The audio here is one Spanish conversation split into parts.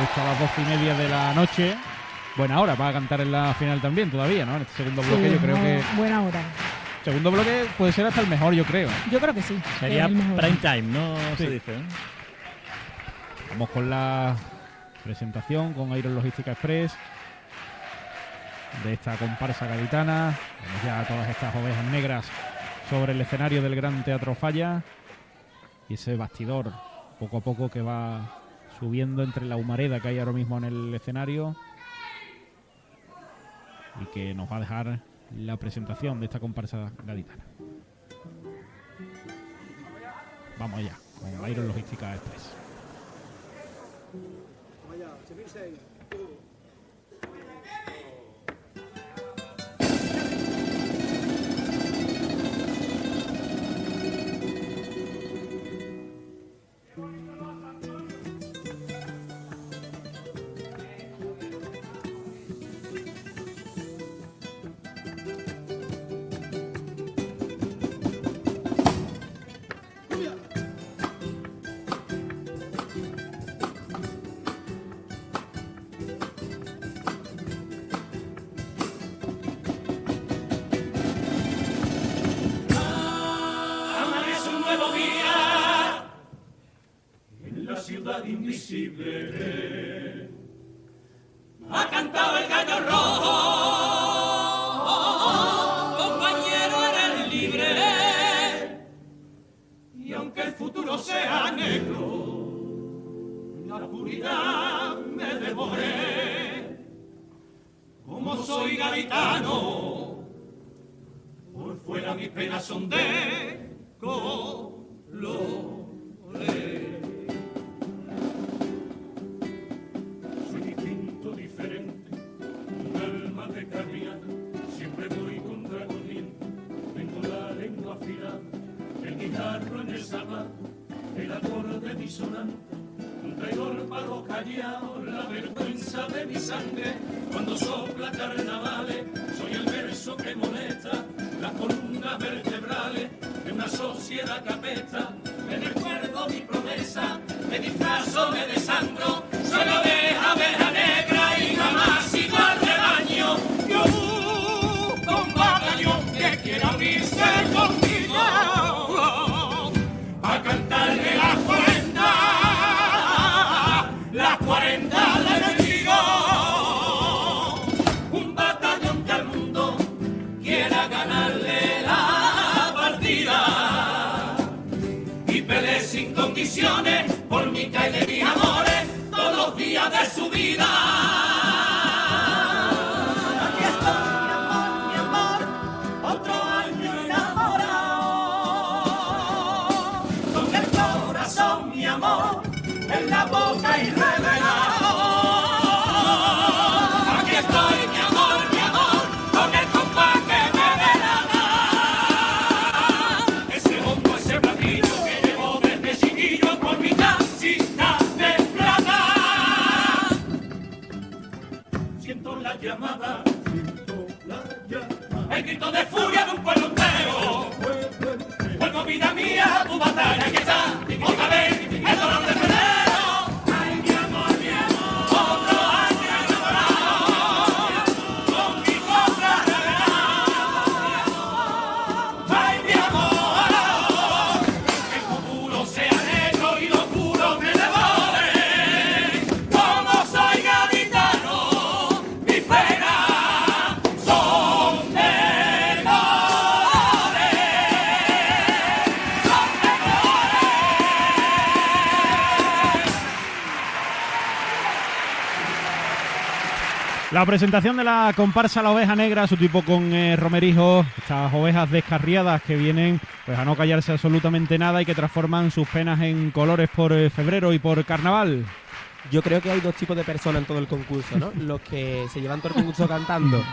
Justo a las doce y media de la noche. Buena hora para cantar en la final también, todavía, ¿no? En este segundo bloque Sí, yo creo que... Buena hora. Segundo bloque puede ser hasta el mejor, yo creo. Yo creo que sí. Sería prime time, ¿no? Sí. Se dice. ¿eh? Vamos con la presentación con Iron Logística Express de esta comparsa gaditana. Vemos ya todas estas ovejas negras sobre el escenario del Gran Teatro Falla y ese bastidor poco a poco que va subiendo entre la humareda que hay ahora mismo en el escenario y que nos va a dejar la presentación de esta comparsa gaditana. Vamos allá con Iron Logística Express. Amanece ciudad un traidor para los callados, la vergüenza de mi sangre, cuando sopla carnavales, por mi calle mis amores todos los días de su vida. La presentación de la comparsa La Oveja Negra, su tipo con eh, Romerijo, estas ovejas descarriadas que vienen pues a no callarse absolutamente nada y que transforman sus penas en colores por eh, febrero y por carnaval. Yo creo que hay dos tipos de personas en todo el concurso, ¿no? Los que se llevan todo el concurso cantando.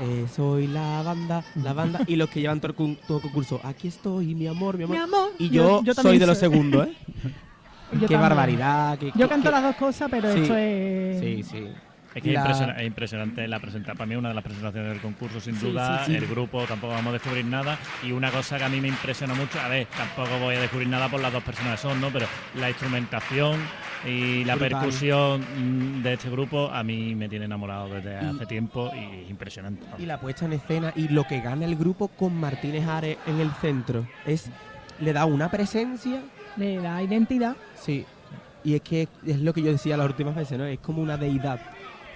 eh, soy la banda, la banda, y los que llevan todo el, concurso. Aquí estoy, mi amor, mi amor. Mi amor. Y yo, yo soy de los segundos, ¿eh? Qué también. barbaridad. qué- Yo qué- canto qué- las dos cosas, pero Sí. esto es. Sí, sí. Es que es La- impresiona- es impresionante la presentación. Para mí, una de las presentaciones del concurso, sin Sí, duda. sí, sí. El grupo tampoco vamos a descubrir nada. Y una cosa que a mí me impresiona mucho, a ver, tampoco voy a descubrir nada por las dos personas que son, ¿no? Pero la instrumentación y la Brutal. percusión mm, de este grupo a mí me tiene enamorado desde Y- hace tiempo y es impresionante. Y la puesta en escena y lo que gana el grupo con Martínez Ares en el centro es le da una presencia, Le da identidad. sí. Y es que es lo que yo decía las últimas veces, ¿no? Es como una deidad.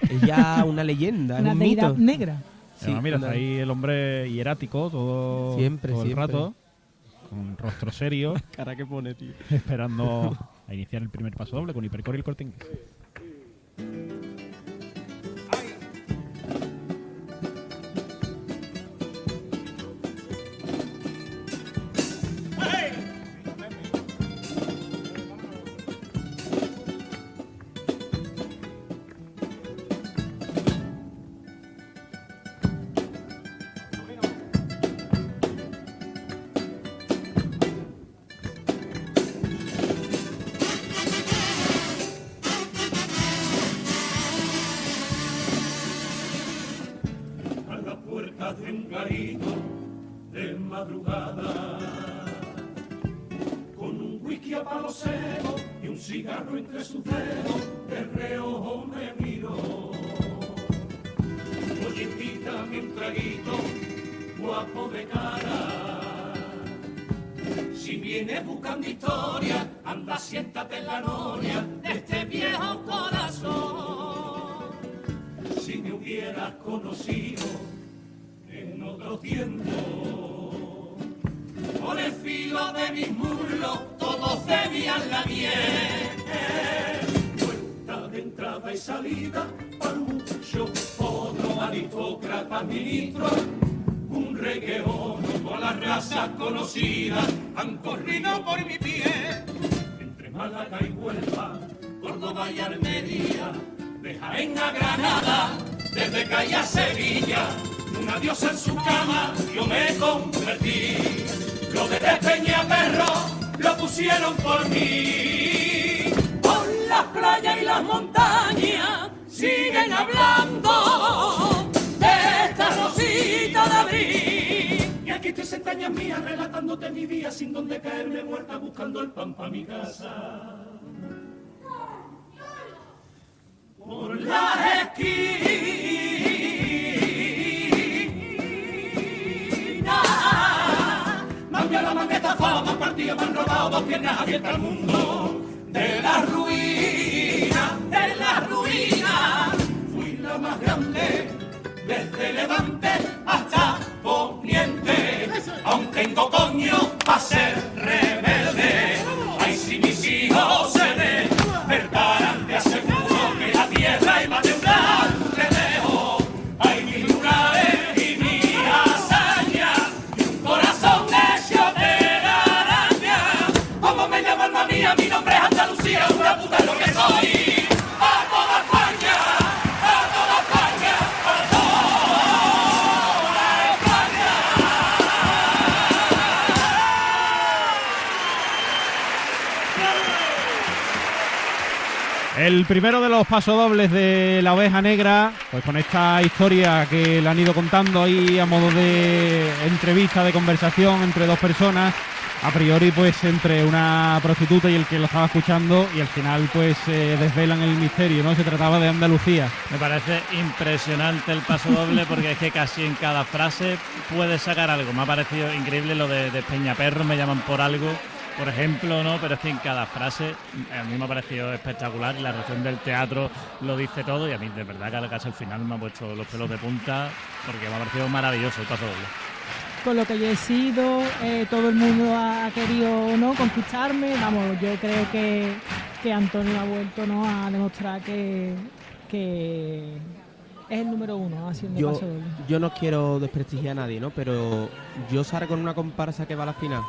Es ya una leyenda, es Una un mito. negra. Sí, Además, mira, una- está ahí el hombre hierático todo, Siempre, todo el siempre. rato, con rostro serio, cara que pone, tío. esperando a iniciar el primer paso doble con Hipercore y el corte inglés. De madrugada. Con un whisky a palo seco y un cigarro entre sus dedos, de reojo me miro. Oye, invítame un traguito, guapo de cara. Si vienes buscando historia, anda, siéntate en la noria de este viejo corazón si me hubieras conocido en otro tiempo. Por el filo de mis muslos todos bebían la miel. Puerta de entrada y salida, palucho, otro aristócrata ministro, un regueón con las razas conocidas han corrido por mi pie. Entre Málaga y Huelva, Córdoba y Almería, de Jaén a Granada, desde Calle a Sevilla, una diosa en su cama yo me convertí. Lo de Peñaperro lo pusieron por mí. Por las playas y las montañas siguen hablando de esta rosita de abril. Y aquí estoy sentañas mías relatándote mi día sin donde caerme muerta buscando el pan para mi casa. por las esquinas. Me han robado dos piernas abiertas al mundo. De la ruina, de la ruina, fui la más grande, desde Levante hasta Poniente. Aún tengo coño para ser rebelde. Primero de los pasodobles de la oveja negra, pues con esta historia que le han ido contando ahí a modo de entrevista, de conversación entre dos personas, a priori pues entre una prostituta y el que lo estaba escuchando y al final pues eh, desvelan el misterio, ¿no? Se trataba de Andalucía. Me parece impresionante el paso doble porque es que casi en cada frase puedes sacar algo. Me ha parecido increíble lo de, de Peñaperro, me llaman por algo, por ejemplo, ¿no? Pero es que en cada frase a mí me ha parecido espectacular y la reacción del teatro lo dice todo y a mí de verdad que casi al final me ha puesto los pelos de punta porque me ha parecido maravilloso el paso doble. Con lo que yo he sido, eh, todo el mundo ha querido ¿no? conquistarme. Vamos, yo creo que, que Antonio ha vuelto ¿no? a demostrar que, que es el número uno haciendo Yo, paso doble. yo no quiero desprestigiar a nadie, ¿no? Pero yo salgo con una comparsa que va a la final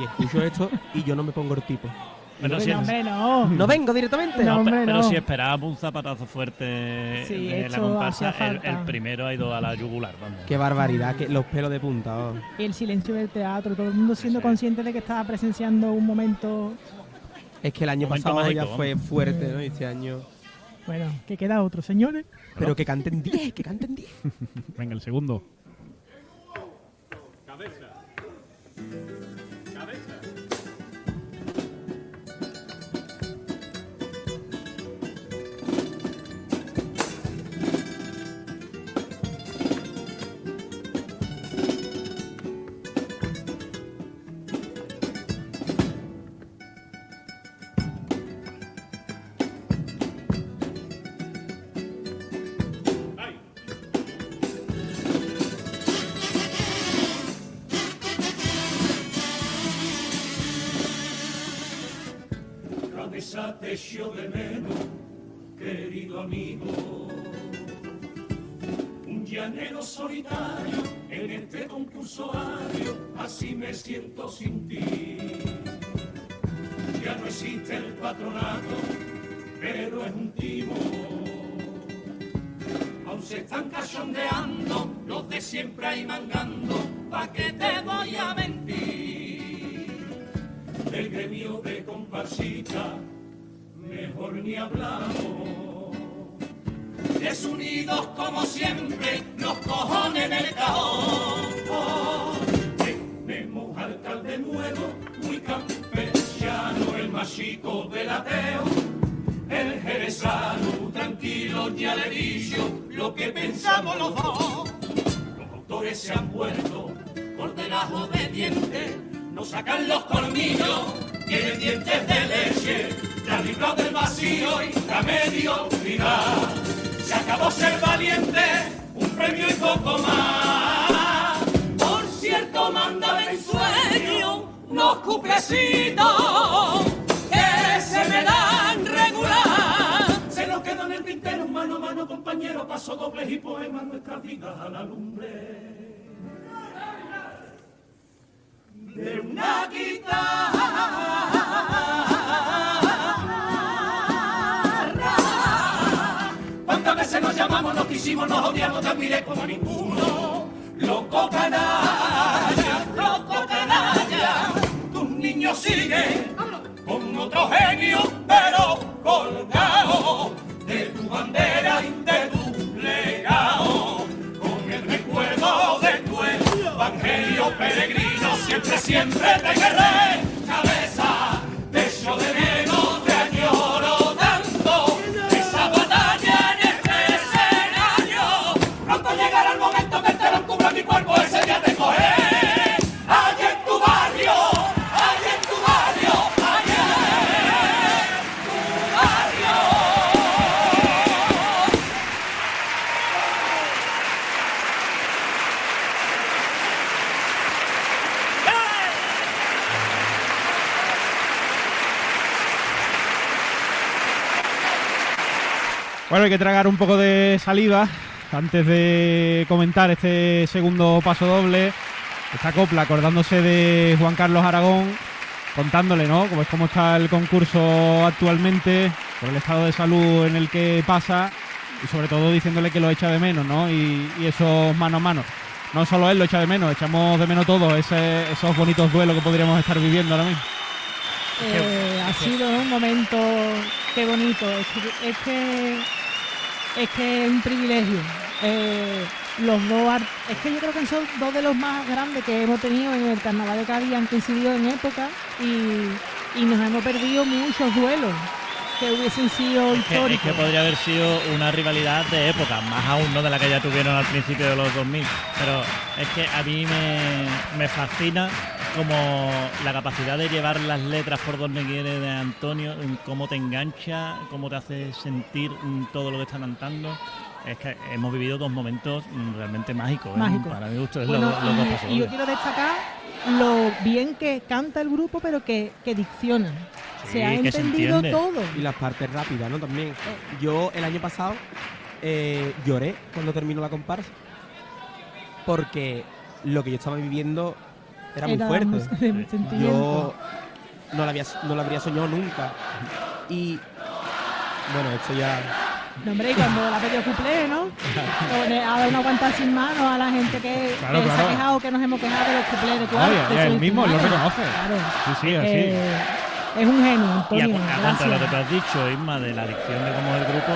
y escucho esto y yo no me pongo el tipo. Pero no, si No, vengo, es- hombre, no. no vengo directamente. No, hombre, pero no. si esperábamos un zapatazo fuerte Sí, de la comparsa, el, primero ha ido a la yugular. Vamos. Qué barbaridad, que los pelos de punta. oh. Y el silencio del teatro, todo el mundo siendo Sí. consciente de que estaba presenciando un momento. Es que el año Momento pasado ya fue fuerte, ¿no? Este año. Bueno, que queda otro, señores. Pero que canten 10, que canten 10. Venga, el segundo. cabeza echo de menos, querido amigo. Un llanero solitario en este concurso ario, así me siento sin ti. Ya no existe el patronato, pero es un timo. Aún se están cachondeando los de siempre ahí mangando, ¿pa' qué te voy a mentir? del gremio de comparsita, mejor ni hablamos. Desunidos como siempre, los cojones del cajón. Tenemos alcalde nuevo, muy campechano, el más chico del ateo. El jerezano, tranquilo, ya le lo que pensamos los dos. Los autores se han vuelto cordelajos de dientes, nos sacan los colmillos, tienen dientes de leche, libra del vacío y la mediocridad. Se acabó ser valiente, un premio y poco más. Por cierto, mándame en sueño unos cuplecitos que se me dan regular. Se nos quedan en el tintero, mano a mano, compañero, paso dobles y poemas, nuestras vidas a la lumbre de una guitarra. Llamamos, nos odiamos, te admiré como ninguno? Loco canalla, loco canalla, tus niños siguen con otro genio, pero colgado de tu bandera y de tu legado, con el recuerdo de tu evangelio peregrino, siempre, siempre te querré, cabeza, te echo de Bueno, hay que tragar un poco de saliva antes de comentar este segundo paso doble. Esta copla acordándose de Juan Carlos Aragón, contándole, ¿no? Cómo es cómo está el concurso actualmente, por el estado de salud en el que pasa y sobre todo diciéndole que lo echa de menos, ¿no? Y, y eso mano a mano. No solo él lo echa de menos, echamos de menos todos esos bonitos duelos que podríamos estar viviendo ahora mismo. Eh, ha sido un momento, qué bonito, es que es, que, es, que es un privilegio. Eh, los dos, es que yo creo que son dos de los más grandes que hemos tenido en el Carnaval de Cádiz, han coincidido en época y, y nos hemos perdido muchos duelos que hubiesen sido Es que, es históricos. que podría haber sido una rivalidad de época, más aún no de la que ya tuvieron al principio de los 2000. Pero es que a mí me, me fascina como la capacidad de llevar las letras por donde quiere de Antonio, cómo te engancha, cómo te hace sentir todo lo que está cantando. Es que hemos vivido dos momentos realmente mágicos. ¿eh? Para mi gusto es Bueno, los, los dos y, yo quiero destacar lo bien que canta el grupo, pero que, que dicciona. Se ha que se entendido entiende. todo. Y las partes rápidas, ¿no? También. Yo el año pasado eh, lloré cuando terminó la comparsa. Porque lo que yo estaba viviendo era muy Era fuerte. mus- de sentimiento. Yo no lo, había, no lo habría soñado nunca. Y bueno, esto ya. No, hombre, y cuando la pedido cuplé, ¿no? Ha dado una aguantada sin mano a la gente que, Claro, que se claro. ha quejado, que nos hemos quejado de los cuplés de cuarto. Oye, de y él su mismo lo reconoce. Claro. Sí, sí, así. Eh, es un genio, Y a, Antonio. a cuanto a lo que te has dicho, Isma, de la adicción de cómo es el grupo,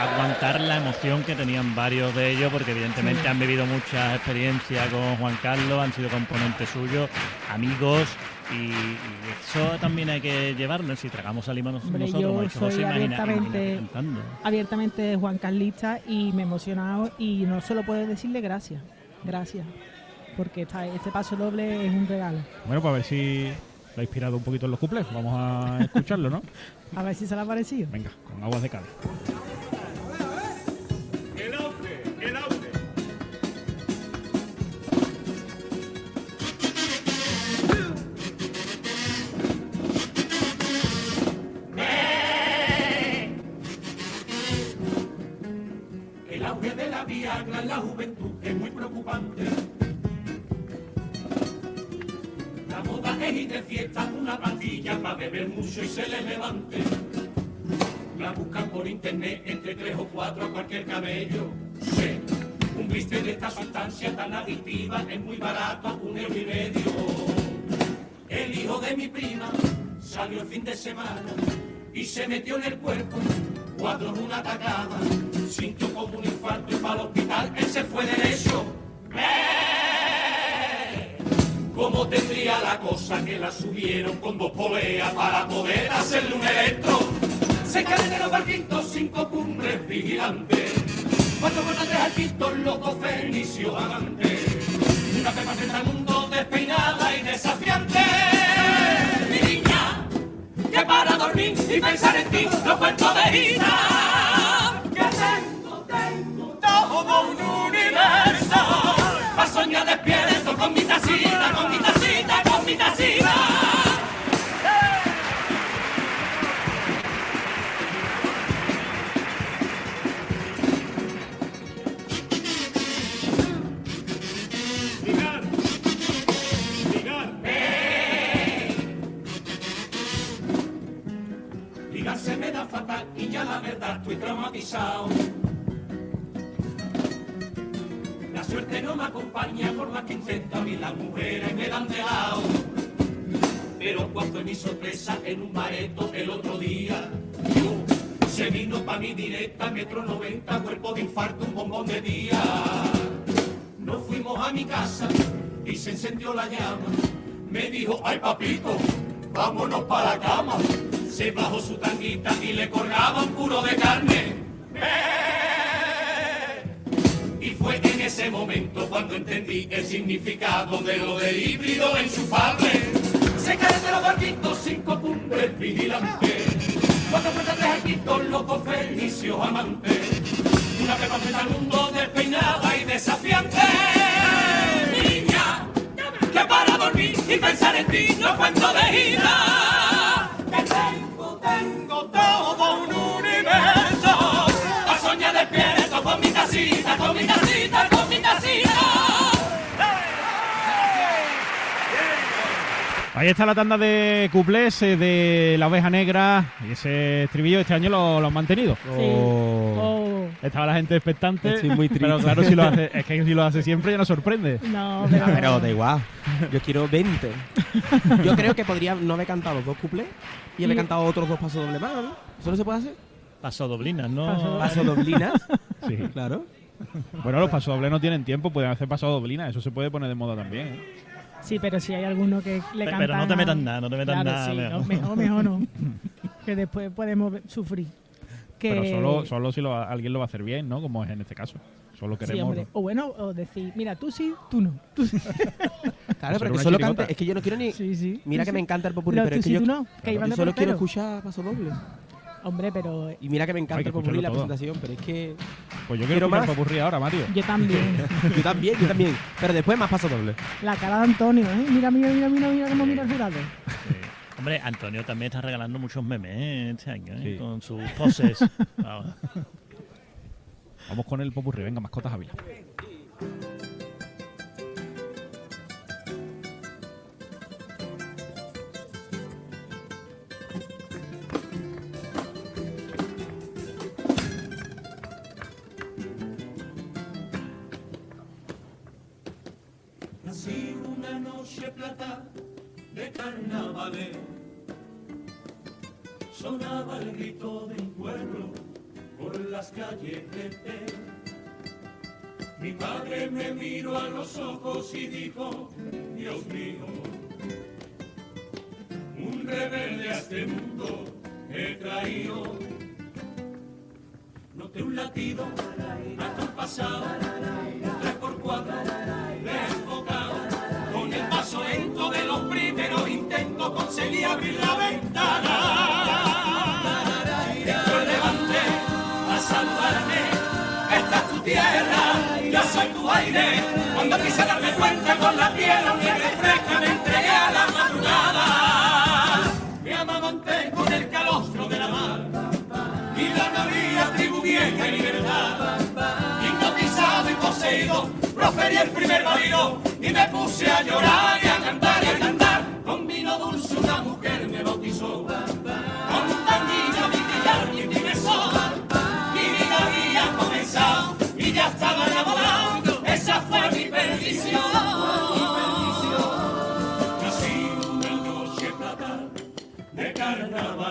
aguantar la emoción que tenían varios de ellos, porque evidentemente han vivido mucha experiencia con Juan Carlos, han sido componentes suyos, amigos, y, y eso también hay que llevarlo. Si tragamos a Lima nos- Hombre, nosotros, yo como José, soy imagina- abiertamente- cantando. abiertamente Juan Carlista y me he emocionado y no solo puedo decirle gracias, gracias, porque esta- este paso doble es un regalo. Bueno, pues a ver si lo ha inspirado un poquito en los cuplés. Vamos a escucharlo, ¿no? A ver si se le ha parecido. Venga, con aguas de Cádiz. El auge, el auge. El auge de la Viagra en la juventud es muy preocupante. Pastilla para beber mucho y se le levante. La buscan por internet entre tres o cuatro a cualquier cabello. Sí, un blister de esta sustancia tan adictiva es muy barato, un euro y medio. El hijo de mi prima salió el fin de semana y se metió en el cuerpo cuatro en una tacada. Sintió como un infarto y para el hospital él se fue derecho. ¡Eh! ¿Cómo tendría la cosa que la subieron con dos poleas para poder hacerle un electro? Se caen en los barquitos cinco cumbres vigilantes. Cuatro volantes al quinto, los dos fenicios amantes. Una pepa frente al mundo despeinada y desafiante. Mi niña, que para dormir y pensar en ti, los cuentos de tengo todo un universo. Despierto con mi tacita, con mi tacita, con mi tacita. Ligar, se me da fatal y ya la verdad estoy traumatizado. Suerte no me acompaña por más que intento a mí las mujeres me dan de lado. Pero cuál fue mi sorpresa en un bareto el otro día. Uh, se vino pa' mi directa, metro 90, cuerpo de infarto, un bombón de día. Nos fuimos a mi casa y se encendió la llama. Me dijo, ay papito, vámonos para la cama. Se bajó su tanguita y le colgaba un puro de carne. ¡Eh! Ese momento cuando entendí el significado de lo del híbrido enchufable. Se caen de los barquitos cinco cumbres vigilantes. Cuatro puertas de arquitos, los dos fenicios amantes. Una pepa al mundo despeinada y desafiante. Niña, que para dormir y pensar en ti no cuento de gira. Ahí está la tanda de cuplés eh, de la oveja negra y ese estribillo este año lo, lo han mantenido. Oh. Oh, Estaba la gente expectante, Estoy muy pero triste. claro, si lo hace, es que si lo hace siempre ya nos sorprende. no, Ah, pero, pero da igual. Yo quiero 20. Yo creo que podría no haber cantado los dos cuplés y haber Y- cantado otros dos pasos doble más, ¿no? ¿Eso no se puede hacer? Paso doblinas, ¿no? Paso- doblinas. Sí. claro. Bueno, los pasodobles no tienen tiempo, pueden hacer pasodoblina, eso se puede poner de moda también. ¿eh? Sí, pero si hay alguno que le Pero canta. no te metas nada, no te metas claro, nada, sí, mejor. no, mejor, mejor no. que después podemos sufrir. Que, Pero solo, solo si lo, alguien lo va a hacer bien, ¿no? Como es en este caso. Solo Sí, queremos. hombre. O bueno, o decir, mira, tú sí, tú no. Tú sí, Claro, pero que solo cante. Es que yo no quiero ni. sí. sí Mira que sí. me encanta el popurrí, pero es que sí, yo, tú no, que yo solo quiero escuchar paso doble. Hombre, pero Y mira que me encanta el popurrí la todo. presentación, pero es que. Pues yo Quiero quiero más popurrí ahora, Mario. yo también. Yo también, yo también. Pero después más paso doble. La cara de Antonio, ¿eh? Mira, mira, mira, mira, mira cómo mira el jurado. Hombre, Antonio también está regalando muchos memes ¿eh? este año, ¿eh? Sí. con sus poses. Vamos. Vamos con el popurrí, venga, mascotas Ávila. Me miró a los ojos y dijo, Dios mío, un rebelde a este mundo he traído. Noté un latido pasado, Cuando quise darme cuenta con la piel, nieve fresca me entregué a la madrugada. Me amamanté con el calostro de la mar y la navía tribu vieja y libertad proferí el primer bailo y me puse a llorar y a cantar y a cantar.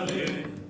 Hallelujah.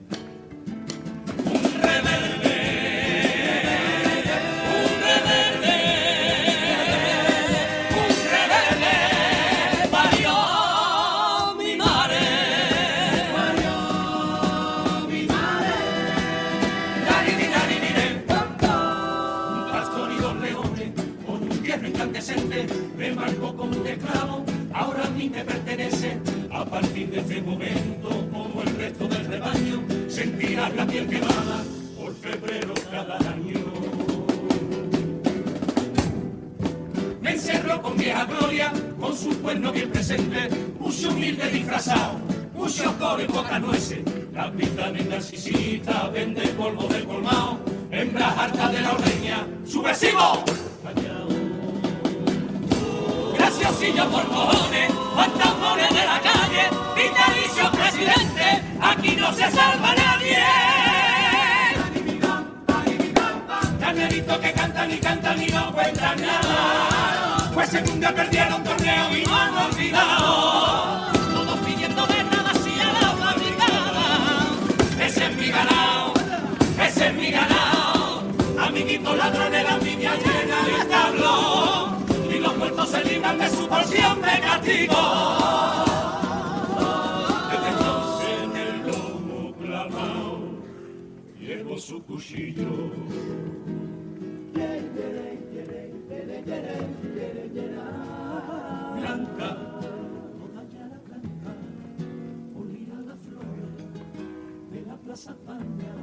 España,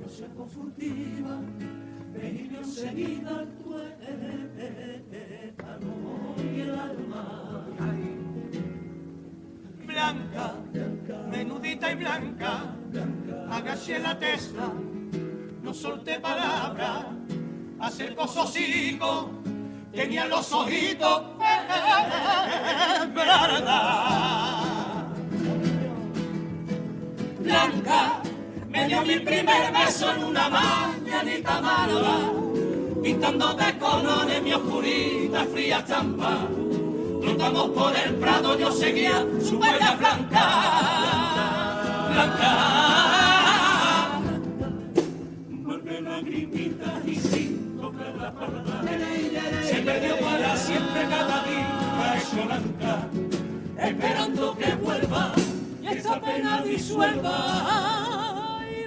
no se furtiva, venir enseguida tu y el alma. Blanca, menudita y blanca, agaché la testa, no solté palabra, acercó hocico, tenía los ojitos Blanca, mi primer beso en una mañanita malva pintando de colores mi oscurita fría estampa. Trotamos por el prado, yo seguía su huella blanca, blanca. Vuelve lagrimita y sin tocar la parda, se perdió para siempre cada día hecho blanca, esperando que vuelva y esta pena disuelva.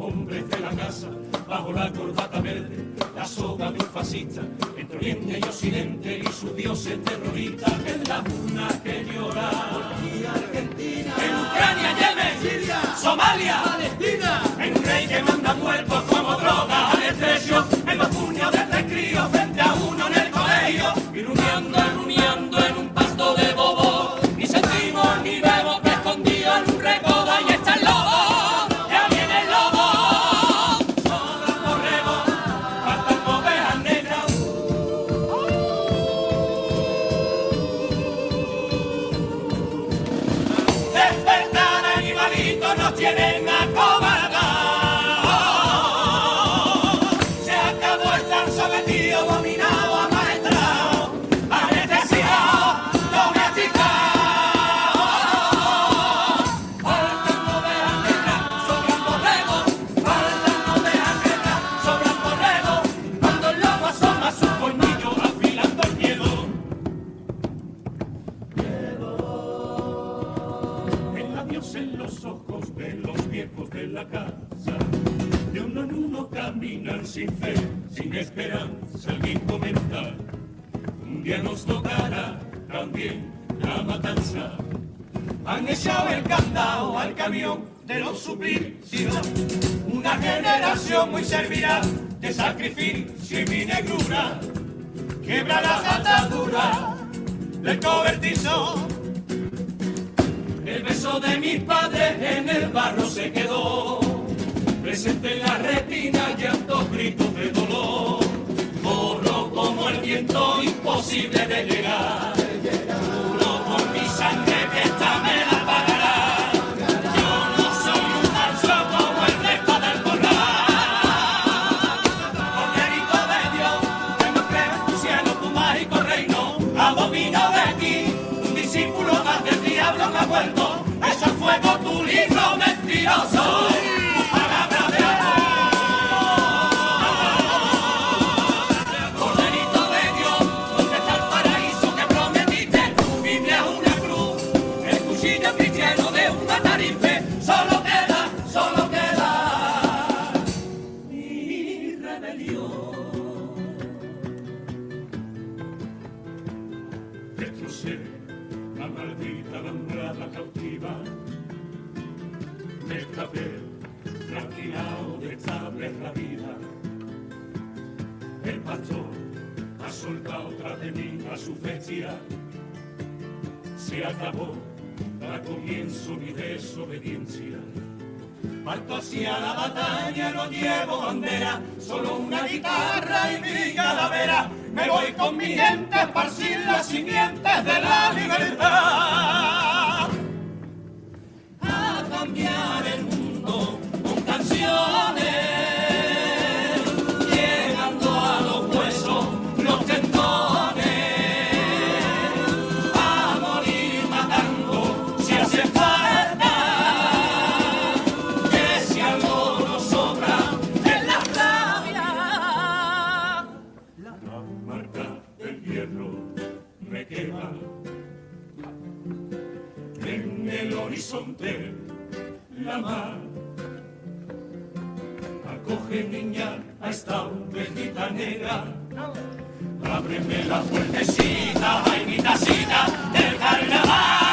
hombres de la casa, bajo la corbata verde, la soga de un fascista, entre Oriente y Occidente y sus dioses terroristas, en la una que llora, Argentina, en Ucrania, Yemen, Siria, Somalia, Palestina, en un rey que manda muertos como droga al estrecho, en los puños de tres críos frente a uno en el colegio, y rumiando, del cobertizo. El beso de mis padres en el barro se quedó. Presente en la retina llantos gritos de dolor. Corro como el viento imposible de llegar. Destrocé la maldita alambrada cautiva. Me escapé, tranquilado de estable la vida. El pastor ha soltado tras de mí a su bestia. Se acabó, da comienzo mi desobediencia. Parto hacia la batalla, no llevo bandera, solo una guitarra y mi calavera. Me voy con mi gente a las simientes de la libertad. Horizonte la mar. Acoge niña a esta ovejita negra. Ábreme la puertecita, tacita del carnaval.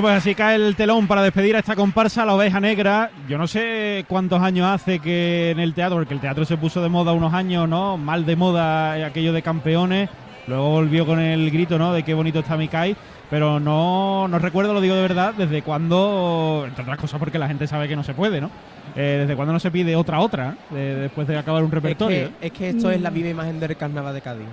Bueno, pues así cae el telón para despedir a esta comparsa, la oveja negra. Yo no sé cuántos años hace que en el teatro, porque el teatro se puso de moda unos años, ¿no? Mal de moda aquello de campeones. Luego volvió con el grito, ¿no? De qué bonito está Mikai. Pero no, no recuerdo, lo digo de verdad, desde cuándo, entre otras cosas porque la gente sabe que no se puede, ¿no? Eh, desde cuándo no se pide otra otra, ¿eh? de- después de acabar un Es repertorio. que, es que esto es la viva imagen del carnaval de Cádiz.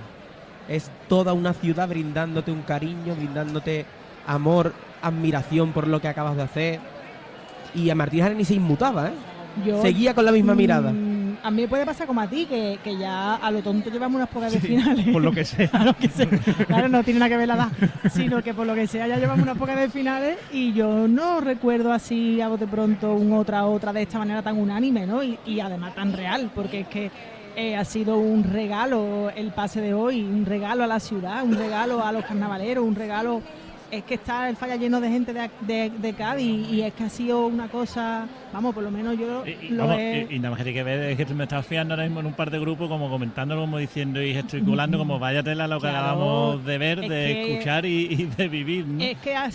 Es toda una ciudad brindándote un cariño, brindándote amor, admiración por lo que acabas de hacer. Y a Martín Jareni se inmutaba, ¿eh? Yo- Seguía con la misma Mm, mirada. A mí me puede pasar como a ti, que, que ya a lo tonto llevamos unas pocas de finales. por lo que sea. A lo que sea. Claro, no tiene nada que ver la edad, sino que por lo que sea ya llevamos unas pocas de finales y yo no recuerdo así a bote pronto un otra otra de esta manera tan unánime, ¿no? Y, y además tan real, porque es que eh, ha sido un regalo el pase de hoy, un regalo a la ciudad, un regalo a los carnavaleros, un regalo es que está el falla lleno de gente de, de- de Cádiz y es que ha sido una cosa, vamos, por lo menos yo Y, lo vamos, he... y- y nada más que tiene que ver es que me estás fiando ahora mismo en un par de grupos como comentándolo, como diciendo y gesticulando como vaya tela lo que Claro, acabamos de ver, de que- escuchar y, y de vivir. ¿no? Es que ha sido